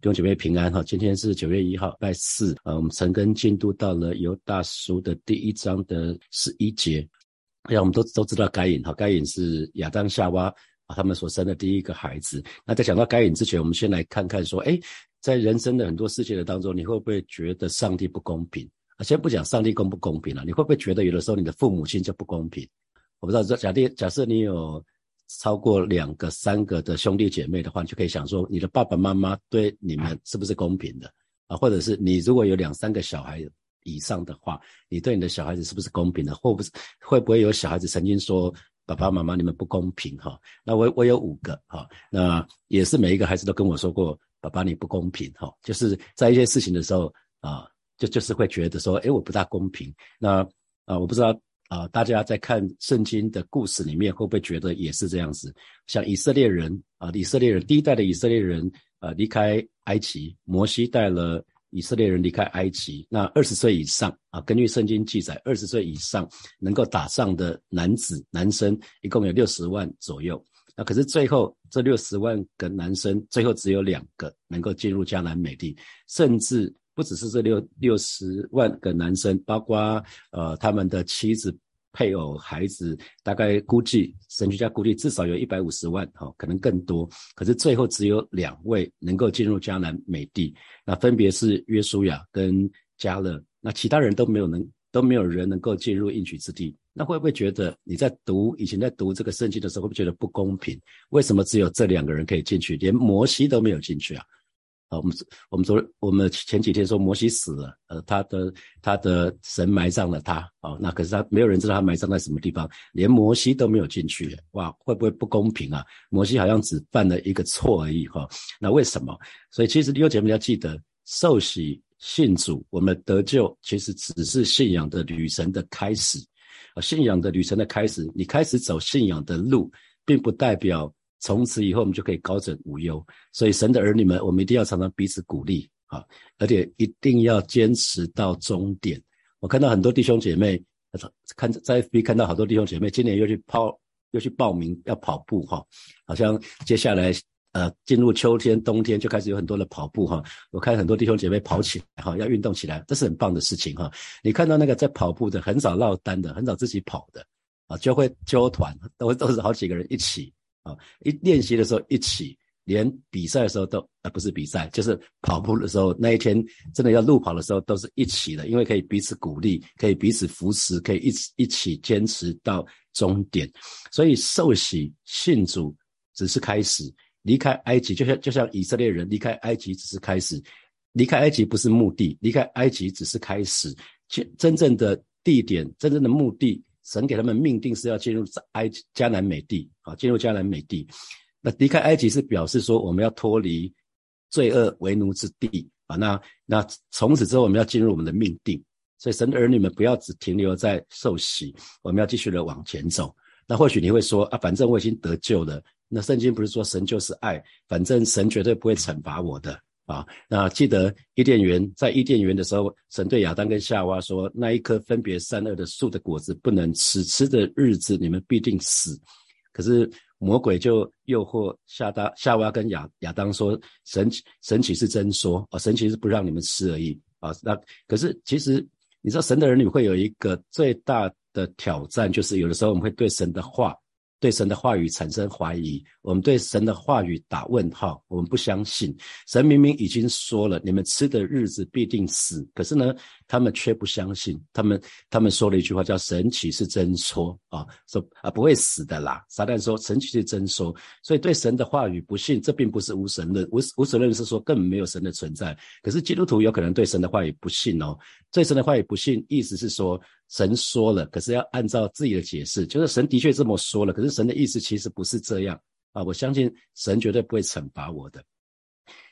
弟兄姐妹平安哈！今天是九月一号，拜四啊。我们陈根进度到了犹大书的第一章的十一节。哎呀，我们都都知道该隐哈，该隐是亚当夏娃啊他们所生的第一个孩子。那在讲到该隐之前，我们先来看看说，哎，在人生的很多事情的当中，你会不会觉得上帝不公平啊？先不讲上帝公不公平了，你会不会觉得有的时候你的父母亲就不公平？我不知道，假定假设你有。超过两个、三个的兄弟姐妹的话，你就可以想说，你的爸爸妈妈对你们是不是公平的啊？或者是你如果有两三个小孩以上的话，你对你的小孩子是不是公平的？或不是会不会有小孩子曾经说爸爸妈妈你们不公平哈？那我我有五个哈，那也是每一个孩子都跟我说过爸爸你不公平哈，就是在一些事情的时候啊，就就是会觉得说，哎，我不大公平。那啊，我不知道。啊，大家在看圣经的故事里面，会不会觉得也是这样子？像以色列人啊，以色列人第一代的以色列人，呃，离开埃及，摩西带了以色列人离开埃及。那二十岁以上啊，根据圣经记载，二十岁以上能够打仗的男子男生一共有六十万左右。那可是最后这六十万个男生，最后只有两个能够进入迦南美地，甚至。不只是这六六十万个男生，包括呃他们的妻子、配偶、孩子，大概估计神学家估计至少有一百五十万，哈，可能更多。可是最后只有两位能够进入迦南美地，那分别是约书亚跟加勒，那其他人都没有能都没有人能够进入应许之地。那会不会觉得你在读以前在读这个圣经的时候，会不会觉得不公平？为什么只有这两个人可以进去，连摩西都没有进去啊？啊，我们我们昨我们前几天说摩西死了，呃，他的他的神埋葬了他，啊，那可是他没有人知道他埋葬在什么地方，连摩西都没有进去，哇，会不会不公平啊？摩西好像只犯了一个错而已，哈，那为什么？所以其实弟兄姐妹要记得，受洗信主，我们得救其实只是信仰的旅程的开始，啊，信仰的旅程的开始，你开始走信仰的路，并不代表。从此以后，我们就可以高枕无忧。所以，神的儿女们，我们一定要常常彼此鼓励啊，而且一定要坚持到终点。我看到很多弟兄姐妹，看在 FB 看到好多弟兄姐妹，今年又去跑，又去报名要跑步哈。好像接下来呃，进入秋天、冬天就开始有很多的跑步哈。我看很多弟兄姐妹跑起来哈，要运动起来，这是很棒的事情哈。你看到那个在跑步的，很少落单的，很少自己跑的啊，就会揪团，都都是好几个人一起。啊，一练习的时候一起，连比赛的时候都啊不是比赛，就是跑步的时候，那一天真的要路跑的时候都是一起的，因为可以彼此鼓励，可以彼此扶持，可以一起一起坚持到终点。所以受洗信主只是开始，离开埃及就像就像以色列人离开埃及只是开始，离开埃及不是目的，离开埃及只是开始，真真正的地点，真正的目的。神给他们命定是要进入埃迦南美地啊，进入迦南美地。那离开埃及是表示说我们要脱离罪恶为奴之地啊。那那从此之后我们要进入我们的命定。所以神的儿女们不要只停留在受洗，我们要继续的往前走。那或许你会说啊，反正我已经得救了。那圣经不是说神就是爱，反正神绝对不会惩罚我的。啊，那记得伊甸园，在伊甸园的时候，神对亚当跟夏娃说：“那一棵分别善恶的树的果子不能吃，吃的日子你们必定死。”可是魔鬼就诱惑夏当、夏娃跟亚亚当说：“神神岂是真说？啊，神岂是不让你们吃而已啊？”那可是其实你知道，神的儿女会有一个最大的挑战，就是有的时候我们会对神的话。对神的话语产生怀疑，我们对神的话语打问号，我们不相信。神明明已经说了，你们吃的日子必定死，可是呢，他们却不相信。他们他们说了一句话，叫“神岂是真说啊？说啊不会死的啦。”撒旦说：“神岂是真说？”所以对神的话语不信，这并不是无神论。无无神论是说根本没有神的存在。可是基督徒有可能对神的话语不信哦。对神的话语不信，意思是说。神说了，可是要按照自己的解释，就是神的确这么说了，可是神的意思其实不是这样啊！我相信神绝对不会惩罚我的。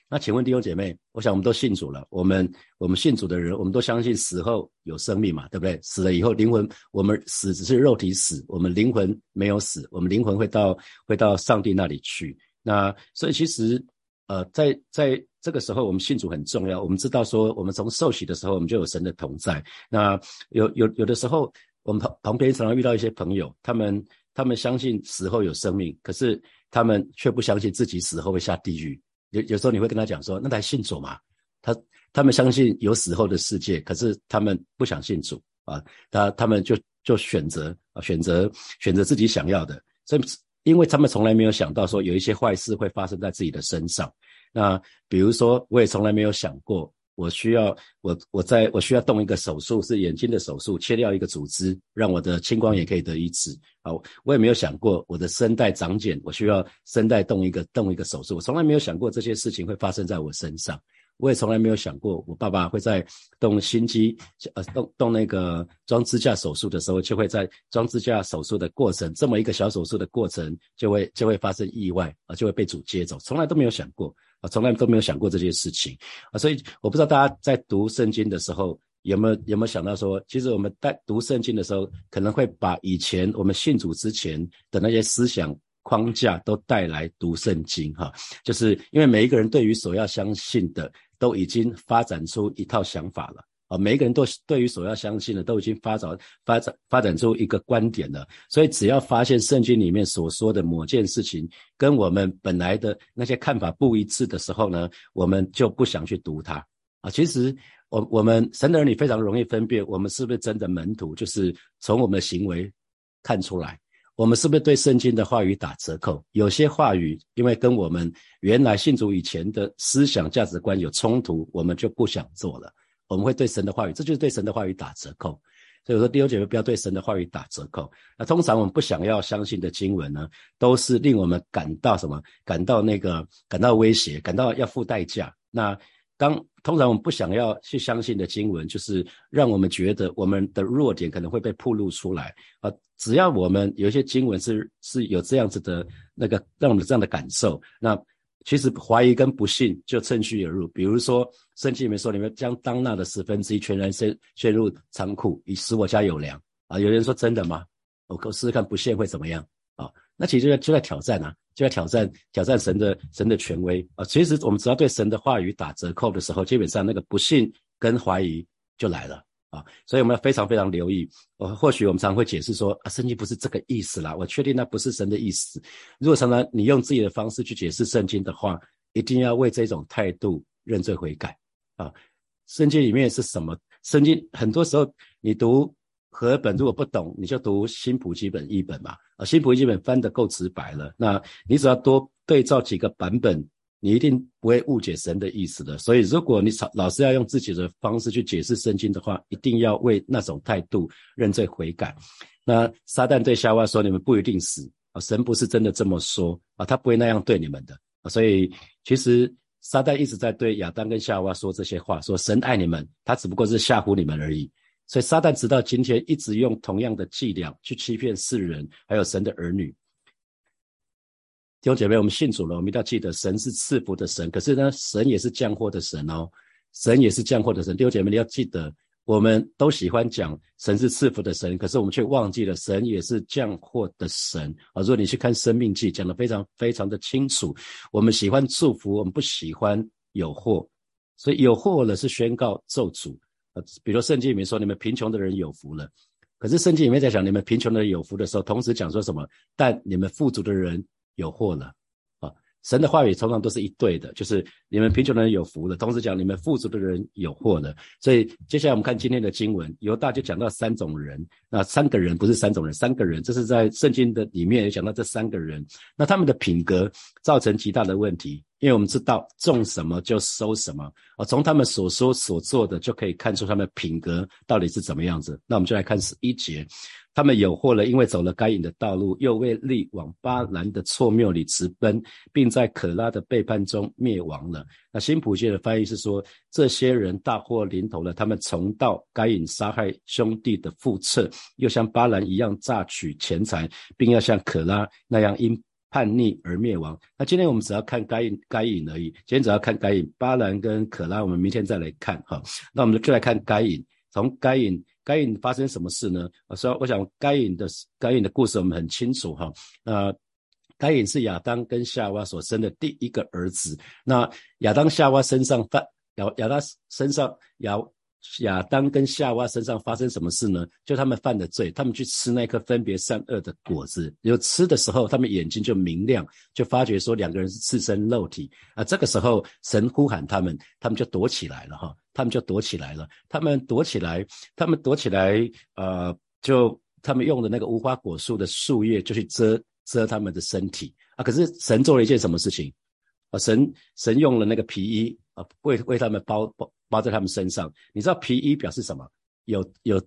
那请问弟兄姐妹，我想我们都信主了，我们我们信主的人，我们都相信死后有生命嘛，对不对？死了以后灵魂，我们死只是肉体死，我们灵魂没有死，我们灵魂会到会到上帝那里去。那所以其实。呃，在在这个时候，我们信主很重要。我们知道说，我们从受洗的时候，我们就有神的同在。那有有有的时候，我们旁旁边常常遇到一些朋友，他们他们相信死后有生命，可是他们却不相信自己死后会下地狱有有时候你会跟他讲说，那还信主嘛。他他们相信有死后的世界，可是他们不想信主啊。他他们就就选择啊选择选择自己想要的，所以因为他们从来没有想到说有一些坏事会发生在自己的身上。那比如说，我也从来没有想过。我需要我我在我需要动一个手术，是眼睛的手术，切掉一个组织，让我的青光眼可以得医治。好，我也没有想过我的声带长茧，我需要声带动一个动一个手术。我从来没有想过这些事情会发生在我身上。我也从来没有想过我爸爸会在动心肌呃动动那个装支架手术的时候，就会在装支架手术的过程这么一个小手术的过程，就会就会发生意外啊，就会被主接走。从来都没有想过。从来都没有想过这些事情啊，所以我不知道大家在读圣经的时候有没有有没有想到说，其实我们在读圣经的时候，可能会把以前我们信主之前的那些思想框架都带来读圣经哈，就是因为每一个人对于所要相信的都已经发展出一套想法了。啊，每个人都对于所要相信的都已经发展发展发展出一个观点了，所以只要发现圣经里面所说的某件事情跟我们本来的那些看法不一致的时候呢，我们就不想去读它啊。其实我我们神的儿女非常容易分辨我们是不是真的门徒，就是从我们的行为看出来，我们是不是对圣经的话语打折扣。有些话语因为跟我们原来信主以前的思想价值观有冲突，我们就不想做了。我们会对神的话语，这就是对神的话语打折扣。所以说，弟兄姐妹不要对神的话语打折扣。那通常我们不想要相信的经文呢，都是令我们感到什么？感到那个感到威胁，感到要付代价。那当通常我们不想要去相信的经文，就是让我们觉得我们的弱点可能会被暴露出来啊。只要我们有一些经文是是有这样子的那个让我们这样的感受，那。其实怀疑跟不信就趁虚而入，比如说圣经里面说，你们将当纳的十分之一全然陷陷入仓库，以使我家有粮啊。有人说真的吗？我可试试看不信会怎么样啊？那其实就在就在挑战啊，就在挑战挑战神的神的权威啊。其实我们只要对神的话语打折扣的时候，基本上那个不信跟怀疑就来了。啊，所以我们要非常非常留意。我或许我们常会解释说啊，圣经不是这个意思啦。我确定那不是神的意思。如果常常你用自己的方式去解释圣经的话，一定要为这种态度认罪悔改啊。圣经里面是什么？圣经很多时候你读和本如果不懂，你就读新普基本译本嘛。啊，新普基本翻得够直白了，那你只要多对照几个版本。你一定不会误解神的意思的，所以如果你老是要用自己的方式去解释圣经的话，一定要为那种态度认罪悔改。那撒旦对夏娃说：“你们不一定死啊，神不是真的这么说啊，他不会那样对你们的。”所以其实撒旦一直在对亚当跟夏娃说这些话，说神爱你们，他只不过是吓唬你们而已。所以撒旦直到今天一直用同样的伎俩去欺骗世人，还有神的儿女。弟兄姐妹，我们信主了，我们一定要记得，神是赐福的神，可是呢，神也是降祸的神哦。神也是降祸的神。弟兄姐妹，你要记得，我们都喜欢讲神是赐福的神，可是我们却忘记了神也是降祸的神啊。如果你去看《生命记》，讲的非常非常的清楚。我们喜欢祝福，我们不喜欢有祸，所以有祸了是宣告咒诅啊。比如圣经里面说，你们贫穷的人有福了，可是圣经里面在讲你们贫穷的人有福的时候，同时讲说什么？但你们富足的人。有祸了啊！神的话语通常都是一对的，就是你们贫穷的人有福了，同时讲你们富足的人有祸了。所以接下来我们看今天的经文，犹大就讲到三种人，那三个人不是三种人，三个人，这是在圣经的里面也讲到这三个人，那他们的品格造成极大的问题，因为我们知道种什么就收什么啊，从他们所说所做的就可以看出他们品格到底是怎么样子。那我们就来看十一节。他们有祸了，因为走了该隐的道路，又为利往巴兰的错谬里直奔，并在可拉的背叛中灭亡了。那新普界的翻译是说，这些人大祸临头了，他们重蹈该隐杀害兄弟的覆辙，又像巴兰一样榨取钱财，并要像可拉那样因叛逆而灭亡。那今天我们只要看该隐该隐而已，今天只要看该隐，巴兰跟可拉，我们明天再来看哈。那我们就来看该隐，从该隐。该隐发生什么事呢？我说，我想该隐的该隐的故事我们很清楚哈。那该隐是亚当跟夏娃所生的第一个儿子。那亚当夏娃身上犯亚亚当身上亚亚当跟夏娃身上发生什么事呢？就他们犯的罪，他们去吃那颗分别善恶的果子，有吃的时候，他们眼睛就明亮，就发觉说两个人是赤身肉体啊。这个时候神呼喊他们，他们就躲起来了哈，他们就躲起来了，他们躲起来，他们躲起来，呃，就他们用的那个无花果树的树叶就去遮遮他们的身体啊。可是神做了一件什么事情啊？神神用了那个皮衣。啊，为为他们包包包在他们身上，你知道皮衣表示什么？有有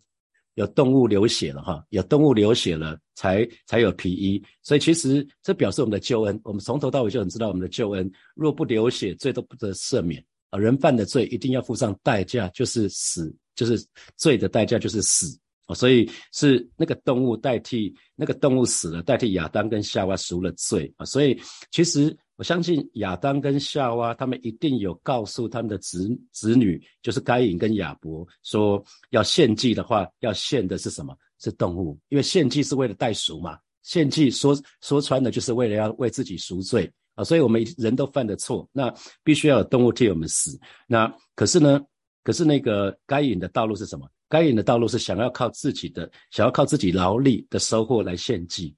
有动物流血了哈，有动物流血了才才有皮衣，所以其实这表示我们的救恩。我们从头到尾就很知道我们的救恩，若不流血，罪都不得赦免啊。人犯的罪一定要付上代价，就是死，就是罪的代价就是死哦。所以是那个动物代替那个动物死了，代替亚当跟夏娃赎了罪啊。所以其实。我相信亚当跟夏娃，他们一定有告诉他们的子子女，就是该隐跟亚伯，说要献祭的话，要献的是什么？是动物，因为献祭是为了代赎嘛。献祭说说穿了，就是为了要为自己赎罪啊。所以我们人都犯的错，那必须要有动物替我们死。那可是呢？可是那个该隐的道路是什么？该隐的道路是想要靠自己的，想要靠自己劳力的收获来献祭。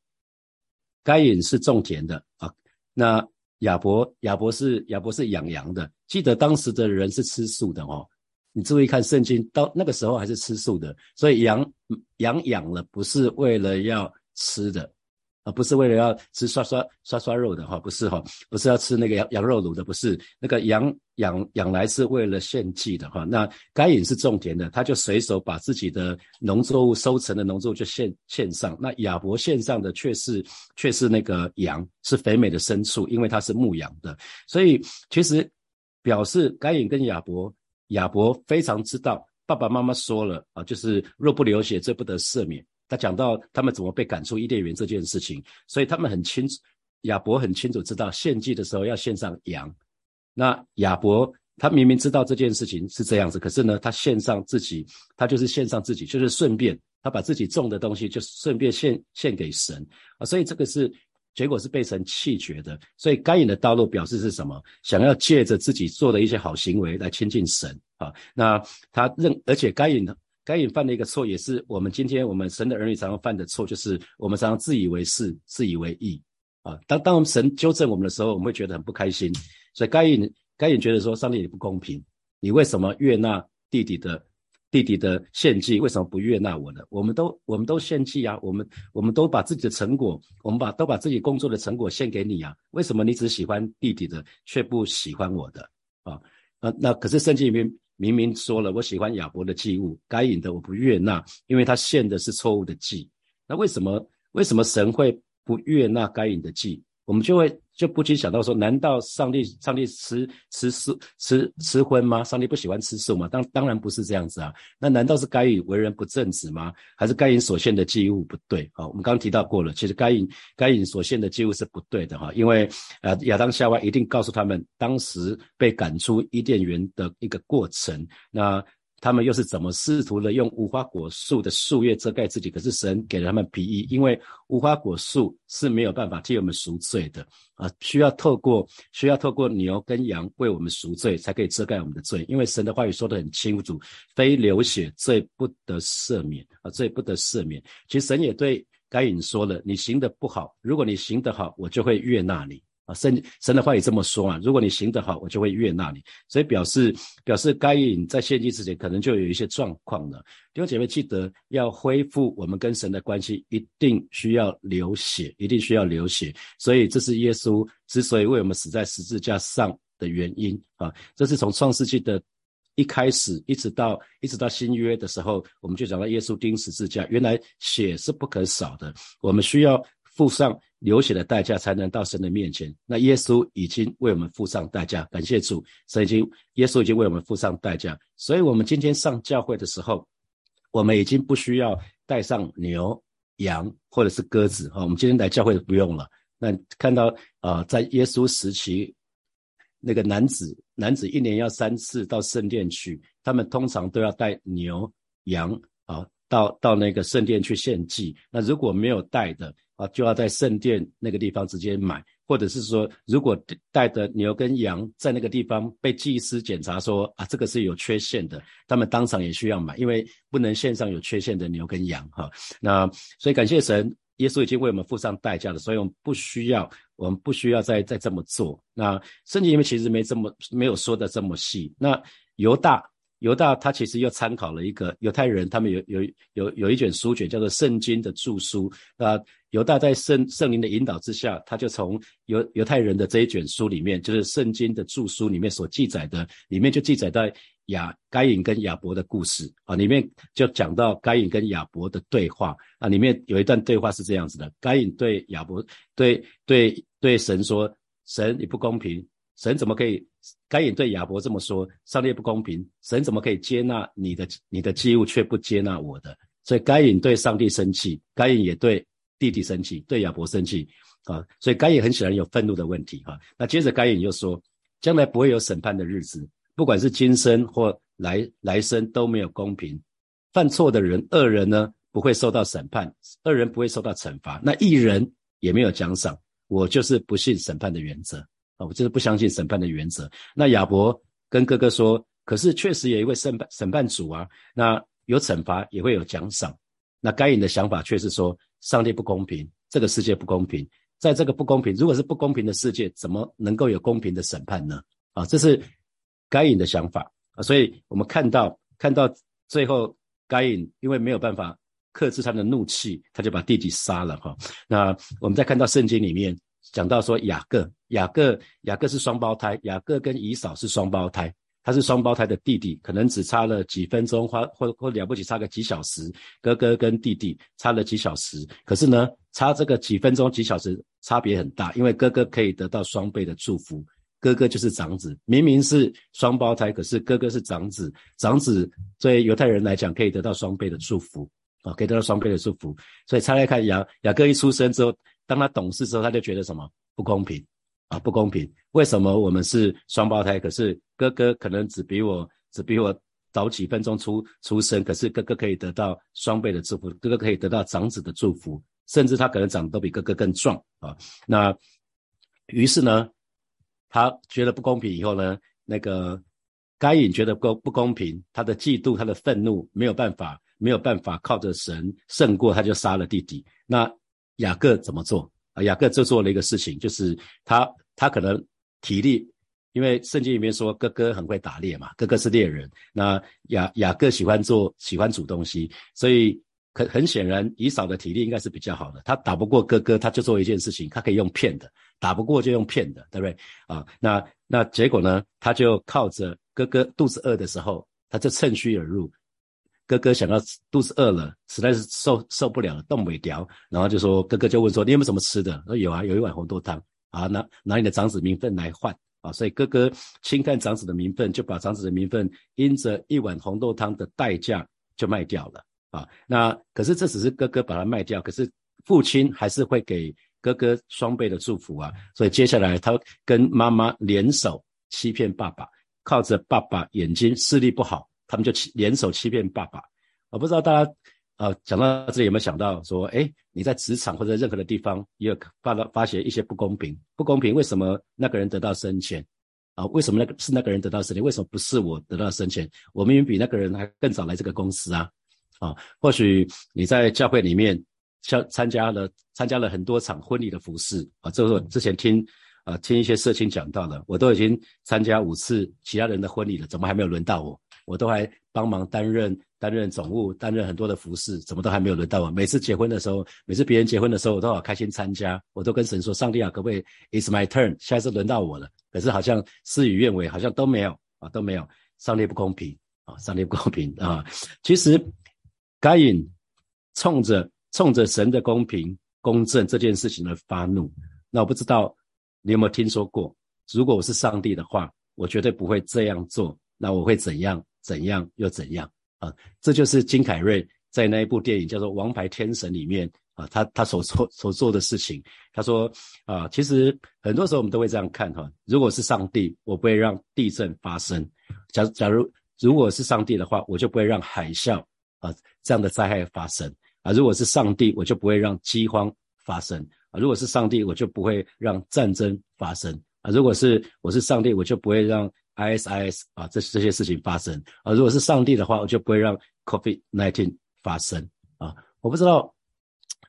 该隐是种田的啊，那。亚伯，亚伯是亚伯是养羊的。记得当时的人是吃素的哦。你注意看圣经，到那个时候还是吃素的，所以羊羊养了不是为了要吃的。啊，不是为了要吃刷刷刷刷肉的哈，不是哈，不是要吃那个羊羊肉卤的，不是那个羊养养来是为了献祭的哈。那该隐是种田的，他就随手把自己的农作物收成的农作物就献献上。那亚伯献上的却是却是那个羊，是肥美的牲畜，因为他是牧羊的。所以其实表示该隐跟亚伯，亚伯非常知道爸爸妈妈说了啊，就是若不流血，罪不得赦免。他讲到他们怎么被赶出伊甸园这件事情，所以他们很清楚，亚伯很清楚知道献祭的时候要献上羊。那亚伯他明明知道这件事情是这样子，可是呢，他献上自己，他就是献上自己，就是顺便他把自己种的东西就顺便献献给神啊。所以这个是结果是被神弃绝的。所以该隐的道路表示是什么？想要借着自己做的一些好行为来亲近神啊。那他认，而且该隐呢？该隐犯的一个错，也是我们今天我们神的儿女常常犯的错，就是我们常常自以为是、自以为义啊。当当我们神纠正我们的时候，我们会觉得很不开心。所以该隐该隐觉得说，上帝你不公平，你为什么悦纳弟弟的弟弟的献祭，为什么不悦纳我的？我们都我们都献祭啊，我们我们都把自己的成果，我们把都把自己工作的成果献给你啊，为什么你只喜欢弟弟的，却不喜欢我的啊？那那可是圣经里面。明明说了，我喜欢亚伯的祭物，该隐的我不悦纳，因为他献的是错误的祭。那为什么为什么神会不悦纳该隐的祭？我们就会就不禁想到说，难道上帝上帝吃吃素吃吃荤吗？上帝不喜欢吃素吗？当当然不是这样子啊。那难道是该隐为人不正直吗？还是该隐所献的祭物不对？好，我们刚刚提到过了，其实该隐该隐所献的祭物是不对的哈，因为呃亚当夏娃一定告诉他们当时被赶出伊甸园的一个过程。那他们又是怎么试图的用无花果树的树叶遮盖自己？可是神给了他们皮衣，因为无花果树是没有办法替我们赎罪的啊，需要透过需要透过牛跟羊为我们赎罪，才可以遮盖我们的罪。因为神的话语说得很清楚，非流血罪不得赦免啊，罪不得赦免。其实神也对该隐说了，你行的不好，如果你行得好，我就会悦纳你。神神的话也这么说啊，如果你行得好，我就会悦纳你。所以表示表示该隐在献祭之前可能就有一些状况了。弟兄姐妹记得要恢复我们跟神的关系，一定需要流血，一定需要流血。所以这是耶稣之所以为我们死在十字架上的原因啊。这是从创世纪的一开始，一直到一直到新约的时候，我们就讲到耶稣钉十字架，原来血是不可少的，我们需要付上。流血的代价才能到神的面前。那耶稣已经为我们付上代价，感谢主，神已经，耶稣已经为我们付上代价。所以，我们今天上教会的时候，我们已经不需要带上牛、羊或者是鸽子哈。我们今天来教会不用了。那看到啊，在耶稣时期，那个男子，男子一年要三次到圣殿去，他们通常都要带牛、羊啊，到到那个圣殿去献祭。那如果没有带的，啊，就要在圣殿那个地方直接买，或者是说，如果带的牛跟羊在那个地方被祭司检查说啊，这个是有缺陷的，他们当场也需要买，因为不能献上有缺陷的牛跟羊哈。那所以感谢神，耶稣已经为我们付上代价了，所以我们不需要，我们不需要再再这么做。那圣经里面其实没这么没有说的这么细。那犹大。犹大他其实又参考了一个犹太人，他们有有有有一卷书卷叫做《圣经》的著书。那犹大在圣圣灵的引导之下，他就从犹犹太人的这一卷书里面，就是《圣经》的著书里面所记载的，里面就记载到亚该隐跟亚伯的故事啊，里面就讲到该隐跟亚伯的对话啊，里面有一段对话是这样子的：该隐对亚伯对对对神说：“神你不公平。”神怎么可以？该隐对亚伯这么说：“上帝不公平，神怎么可以接纳你的你的祭物，却不接纳我的？”所以该隐对上帝生气，该隐也对弟弟生气，对亚伯生气啊！所以该隐很显然有愤怒的问题哈。那接着该隐又说：“将来不会有审判的日子，不管是今生或来来生都没有公平。犯错的人，恶人呢不会受到审判，恶人不会受到惩罚，那一人也没有奖赏。我就是不信审判的原则。”啊我就是不相信审判的原则。那亚伯跟哥哥说：“可是确实有一位审判审判主啊，那有惩罚也会有奖赏。”那该隐的想法却是说：“上帝不公平，这个世界不公平，在这个不公平，如果是不公平的世界，怎么能够有公平的审判呢？”啊，这是该隐的想法啊。所以我们看到看到最后，该隐因为没有办法克制他的怒气，他就把弟弟杀了哈。那我们再看到圣经里面。讲到说雅各，雅各，雅各是双胞胎，雅各跟以扫是双胞胎，他是双胞胎的弟弟，可能只差了几分钟，或或或了不起差个几小时，哥哥跟弟弟差了几小时，可是呢，差这个几分钟几小时差别很大，因为哥哥可以得到双倍的祝福，哥哥就是长子，明明是双胞胎，可是哥哥是长子，长子对犹太人来讲可以得到双倍的祝福，啊，可以得到双倍的祝福，所以拆来看雅雅各一出生之后。当他懂事之后，他就觉得什么？不公平。啊？不公平！为什么我们是双胞胎，可是哥哥可能只比我只比我早几分钟出出生，可是哥哥可以得到双倍的祝福，哥哥可以得到长子的祝福，甚至他可能长得都比哥哥更壮啊。那于是呢，他觉得不公平以后呢，那个该隐觉得不不公平，他的嫉妒，他的愤怒没有办法没有办法靠着神胜过，他就杀了弟弟。那雅各怎么做啊？雅各就做了一个事情，就是他他可能体力，因为圣经里面说哥哥很会打猎嘛，哥哥是猎人。那雅雅各喜欢做喜欢煮东西，所以很很显然以扫的体力应该是比较好的。他打不过哥哥，他就做一件事情，他可以用骗的，打不过就用骗的，对不对啊？那那结果呢？他就靠着哥哥肚子饿的时候，他就趁虚而入。哥哥想到肚子饿了，实在是受受不了了，动不了，然后就说：“哥哥就问说，你有没有什么吃的？”说：“有啊，有一碗红豆汤啊，拿拿你的长子名分来换啊。”所以哥哥轻看长子的名分，就把长子的名分因着一碗红豆汤的代价就卖掉了啊。那可是这只是哥哥把它卖掉，可是父亲还是会给哥哥双倍的祝福啊。所以接下来他跟妈妈联手欺骗爸爸，靠着爸爸眼睛视力不好。他们就欺联手欺骗爸爸，我不知道大家，呃，讲到这里有没有想到说，哎，你在职场或者任何的地方也有发到发现一些不公平，不公平，为什么那个人得到升迁？啊，为什么那个是那个人得到升迁？为什么不是我得到升迁？我明明比那个人还更早来这个公司啊！啊，或许你在教会里面像参加了参加了很多场婚礼的服饰啊，这是之前听啊听一些社青讲到的，我都已经参加五次其他人的婚礼了，怎么还没有轮到我？我都还帮忙担任担任总务，担任很多的服饰，怎么都还没有轮到我。每次结婚的时候，每次别人结婚的时候，我都好开心参加。我都跟神说：“上帝啊，可不可以？It's my turn，下一次轮到我了。”可是好像事与愿违，好像都没有啊，都没有。上帝不公平啊，上帝不公平啊！其实该隐冲着冲着神的公平公正这件事情而发怒。那我不知道你有没有听说过？如果我是上帝的话，我绝对不会这样做。那我会怎样？怎样又怎样啊？这就是金凯瑞在那一部电影叫做《王牌天神》里面啊，他他所做所做的事情。他说啊，其实很多时候我们都会这样看哈。如果是上帝，我不会让地震发生；假假如如果是上帝的话，我就不会让海啸啊这样的灾害发生啊。如果是上帝，我就不会让饥荒发生啊，如果是上帝，我就不会让战争发生啊；如果是我是上帝，我就不会让 ISIS 啊这这些事情发生啊；如果是上帝的话，我就不会让 COVID-19 发生啊。我不知道，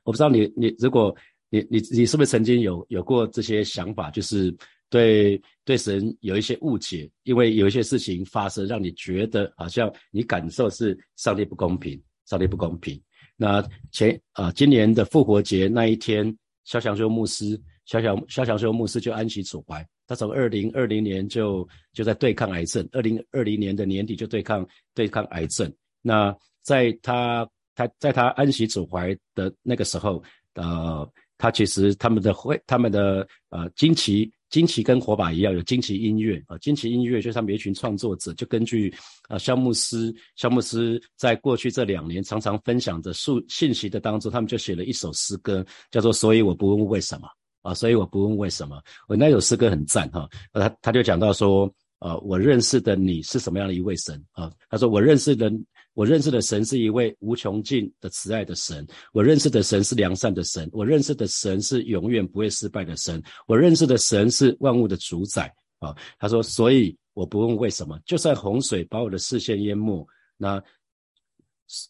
我不知道你你如果你你你是不是曾经有有过这些想法，就是对对神有一些误解，因为有一些事情发生，让你觉得好像你感受是上帝不公平，上帝不公平。那前啊，今年的复活节那一天，肖祥修牧师，肖祥肖祥修牧师就安息主怀。他从二零二零年就就在对抗癌症，二零二零年的年底就对抗对抗癌症。那在他他在他安息主怀的那个时候，呃，他其实他们的会他们的呃惊奇。惊奇跟火把一样，有惊奇音乐啊！惊奇音乐就是他们一群创作者，就根据啊，肖牧师，肖牧师在过去这两年常常分享的数信息的当中，他们就写了一首诗歌，叫做《所以我不问为什么》啊，所以我不问为什么。我那首诗歌很赞哈，他他就讲到说，呃，我认识的你是什么样的一位神啊？他说我认识的。我认识的神是一位无穷尽的慈爱的神，我认识的神是良善的神，我认识的神是永远不会失败的神，我认识的神是万物的主宰啊。他说，所以我不问为什么，就算洪水把我的视线淹没，那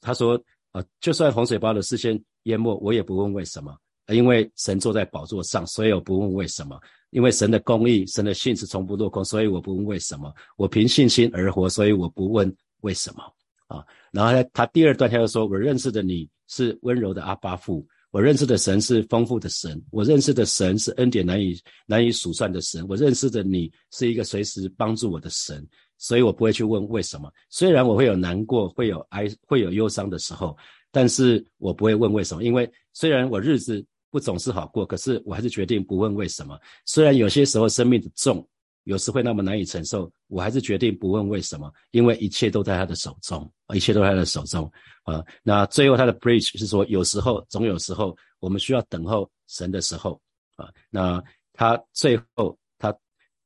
他说啊，就算洪水把我的视线淹没，我也不问为什么，因为神坐在宝座上，所以我不问为什么，因为神的公义，神的信是从不落空，所以我不问为什么，我凭信心而活，所以我不问为什么。啊，然后他他第二段他又说：“我认识的你是温柔的阿巴父，我认识的神是丰富的神，我认识的神是恩典难以难以数算的神，我认识的你是一个随时帮助我的神，所以我不会去问为什么。虽然我会有难过，会有哀，会有忧伤的时候，但是我不会问为什么，因为虽然我日子不总是好过，可是我还是决定不问为什么。虽然有些时候生命的重。”有时会那么难以承受，我还是决定不问为什么，因为一切都在他的手中，一切都在他的手中啊。那最后他的 bridge 是说，有时候总有时候我们需要等候神的时候啊。那他最后他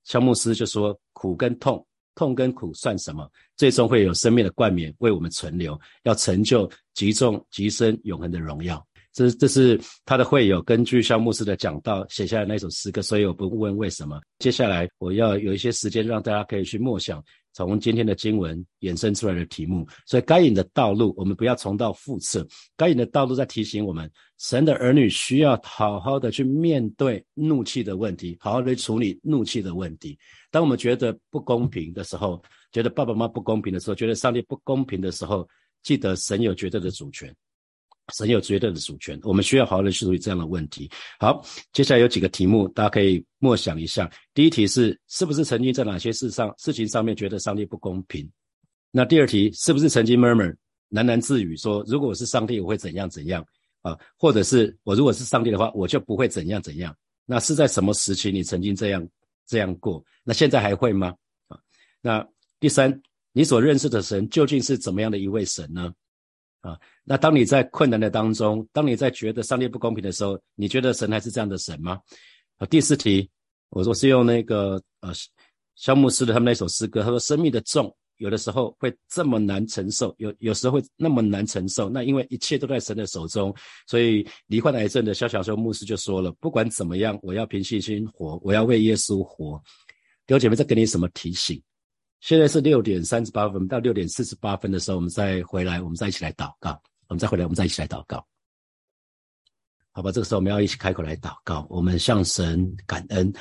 肖牧师就说，苦跟痛，痛跟苦算什么？最终会有生命的冠冕为我们存留，要成就极重极深永恒的荣耀。这这是他的会友根据肖牧师的讲道写下来那首诗歌，所以我不问为什么。接下来我要有一些时间让大家可以去默想从今天的经文衍生出来的题目。所以该隐的道路，我们不要重蹈覆辙。该隐的道路在提醒我们，神的儿女需要好好的去面对怒气的问题，好好的处理怒气的问题。当我们觉得不公平的时候，觉得爸爸妈妈不公平的时候，觉得上帝不公平的时候，记得神有绝对的主权。神有绝对的主权，我们需要好好的去处理这样的问题。好，接下来有几个题目，大家可以默想一下。第一题是，是不是曾经在哪些事上、事情上面觉得上帝不公平？那第二题，是不是曾经 murmur 喃喃自语说，如果我是上帝，我会怎样怎样啊？或者是我如果是上帝的话，我就不会怎样怎样？那是在什么时期你曾经这样这样过？那现在还会吗？啊？那第三，你所认识的神究竟是怎么样的一位神呢？啊，那当你在困难的当中，当你在觉得上帝不公平的时候，你觉得神还是这样的神吗？啊，第四题，我说是用那个呃，肖牧师的他们那首诗歌，他说生命的重有的时候会这么难承受，有有时候会那么难承受。那因为一切都在神的手中，所以罹患癌症的肖小修牧师就说了，不管怎么样，我要凭信心活，我要为耶稣活。弟兄姐妹，再给你什么提醒？现在是六点三十八分，到六点四十八分的时候，我们再回来，我们再一起来祷告。我们再回来，我们再一起来祷告，好吧？这个时候我们要一起开口来祷告，我们向神感恩，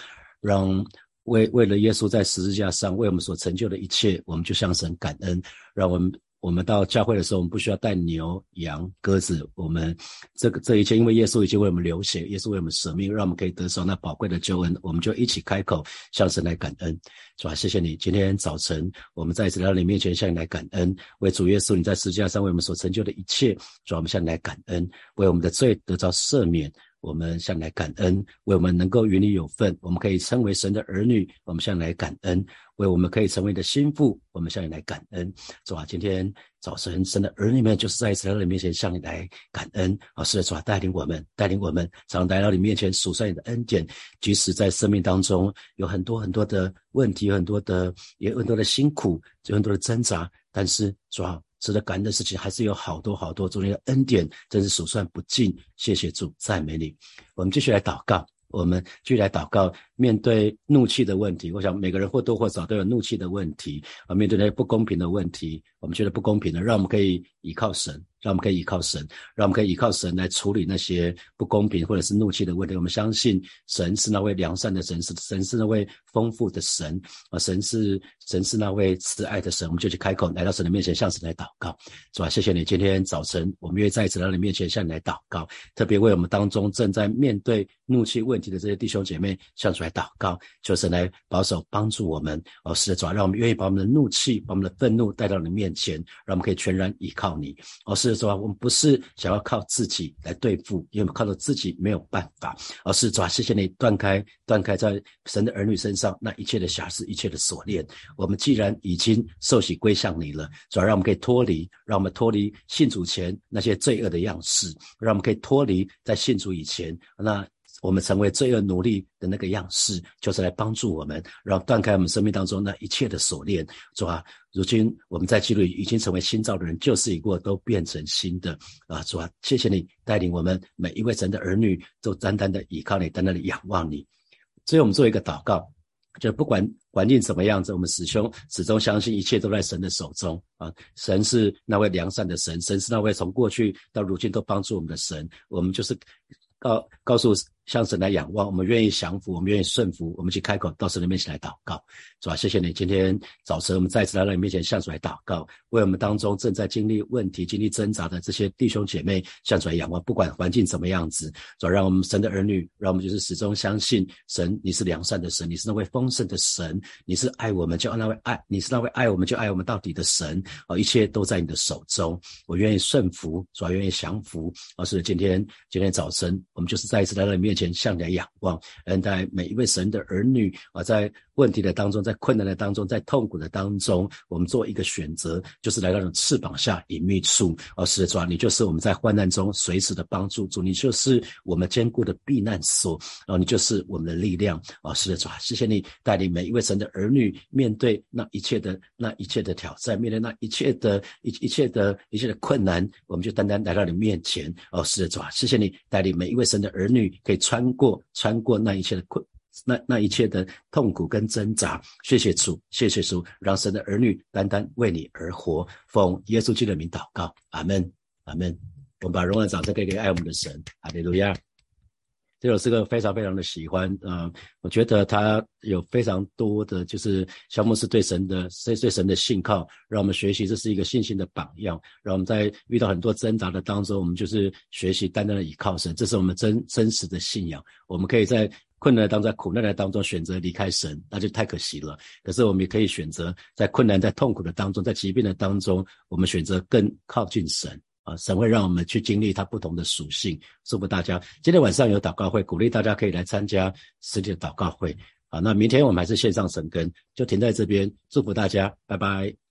让为为了耶稣在十字架上为我们所成就的一切，我们就向神感恩，让我们。我们到教会的时候，我们不需要带牛、羊、鸽子。我们这个这一切，因为耶稣已经为我们流血，耶稣为我们舍命，让我们可以得受那宝贵的救恩。我们就一起开口向神来感恩，是吧？谢谢你，今天早晨我们在一次来到你面前向你来感恩，为主耶稣你在十字架上为我们所成就的一切，主我们向你来感恩，为我们的罪得到赦免。我们向来感恩，为我们能够与你有份，我们可以称为神的儿女。我们向来感恩，为我们可以成为你的心腹，我们向你来感恩。主啊，今天早晨，神的儿女们就是在神的面前向你来感恩。啊，是的，主啊，带领我们，带领我们，常来到你面前数算你的恩典。即使在生命当中有很多很多的问题，有很多的，也有很多的辛苦，有很多的挣扎，但是主啊。值得感恩的事情还是有好多好多，主你的恩典真是数算不尽。谢谢主，赞美你。我们继续来祷告。我们继续来祷告，面对怒气的问题，我想每个人或多或少都有怒气的问题啊。面对那些不公平的问题，我们觉得不公平的，让我们可以依靠神。让我们可以依靠神，让我们可以依靠神来处理那些不公平或者是怒气的问题。我们相信神是那位良善的神，是神是那位丰富的神啊！神是神是那位慈爱的神。我们就去开口来到神的面前，向神来祷告，是吧？谢谢你，今天早晨我们愿意再一次到你面前向你来祷告，特别为我们当中正在面对怒气问题的这些弟兄姐妹向主来祷告，求神来保守帮助我们。哦，是的，主啊，让我们愿意把我们的怒气、把我们的愤怒带到你面前，让我们可以全然依靠你。哦，是。是吧？我们不是想要靠自己来对付，因为我们靠着自己没有办法，而是主啊，谢谢你断开断开在神的儿女身上那一切的瑕疵、一切的锁链。我们既然已经受洗归向你了，主啊让我们可以脱离，让我们脱离信主前那些罪恶的样式，让我们可以脱离在信主以前那。我们成为罪恶奴隶的那个样式，就是来帮助我们，让断开我们生命当中那一切的锁链，主啊？如今我们在基督里已经成为新造的人，旧事已过，都变成新的啊！主啊，谢谢你带领我们每一位神的儿女，都单单的依靠你，单单的仰望你。所以，我们做一个祷告，就不管环境怎么样子，我们始终始终相信一切都在神的手中啊！神是那位良善的神，神是那位从过去到如今都帮助我们的神。我们就是告告诉。向神来仰望，我们愿意降服，我们愿意顺服，我们去开口到神的面前来祷告，是吧？谢谢你，今天早晨我们再次来到你面前，向主来祷告，为我们当中正在经历问题、经历挣扎的这些弟兄姐妹向主来仰望。不管环境怎么样子，主让我们神的儿女，让我们就是始终相信神，你是良善的神，你是那位丰盛的神，你是爱我们就那位爱，你是那位爱我们就爱我们到底的神啊！一切都在你的手中，我愿意顺服，主要愿意降服。而是今天今天早晨，我们就是再一次来到你面。前向来仰望，恩待每一位神的儿女啊，在问题的当中，在困难的当中，在痛苦的当中，我们做一个选择，就是来到你翅膀下隐秘处。而是主啊，你就是我们在患难中随时的帮助主，你就是我们坚固的避难所啊，你就是我们的力量啊！是的，主啊，谢谢你带领每一位神的儿女面对那一切的那一切的挑战，面对那一切的一一切的一切的困难，我们就单单来到你面前哦！是的，主啊，谢谢你带领每一位神的儿女可以。穿过穿过那一切的困，那那一切的痛苦跟挣扎，谢谢主，谢谢主，让神的儿女单单为你而活，奉耶稣基督的名祷告，阿门，阿门。我们把荣耀掌声给给爱我们的神，阿利路亚。这首诗歌非常非常的喜欢，呃，我觉得他有非常多的就是肖牧师对神的对对神的信靠，让我们学习这是一个信心的榜样，让我们在遇到很多挣扎的当中，我们就是学习单单的倚靠神，这是我们真真实的信仰。我们可以在困难当中、在苦难的当中选择离开神，那就太可惜了。可是我们也可以选择在困难、在痛苦的当中、在疾病的当中，我们选择更靠近神。啊，神会让我们去经历它不同的属性。祝福大家，今天晚上有祷告会，鼓励大家可以来参加实体的祷告会。好，那明天我们还是线上神根，就停在这边。祝福大家，拜拜。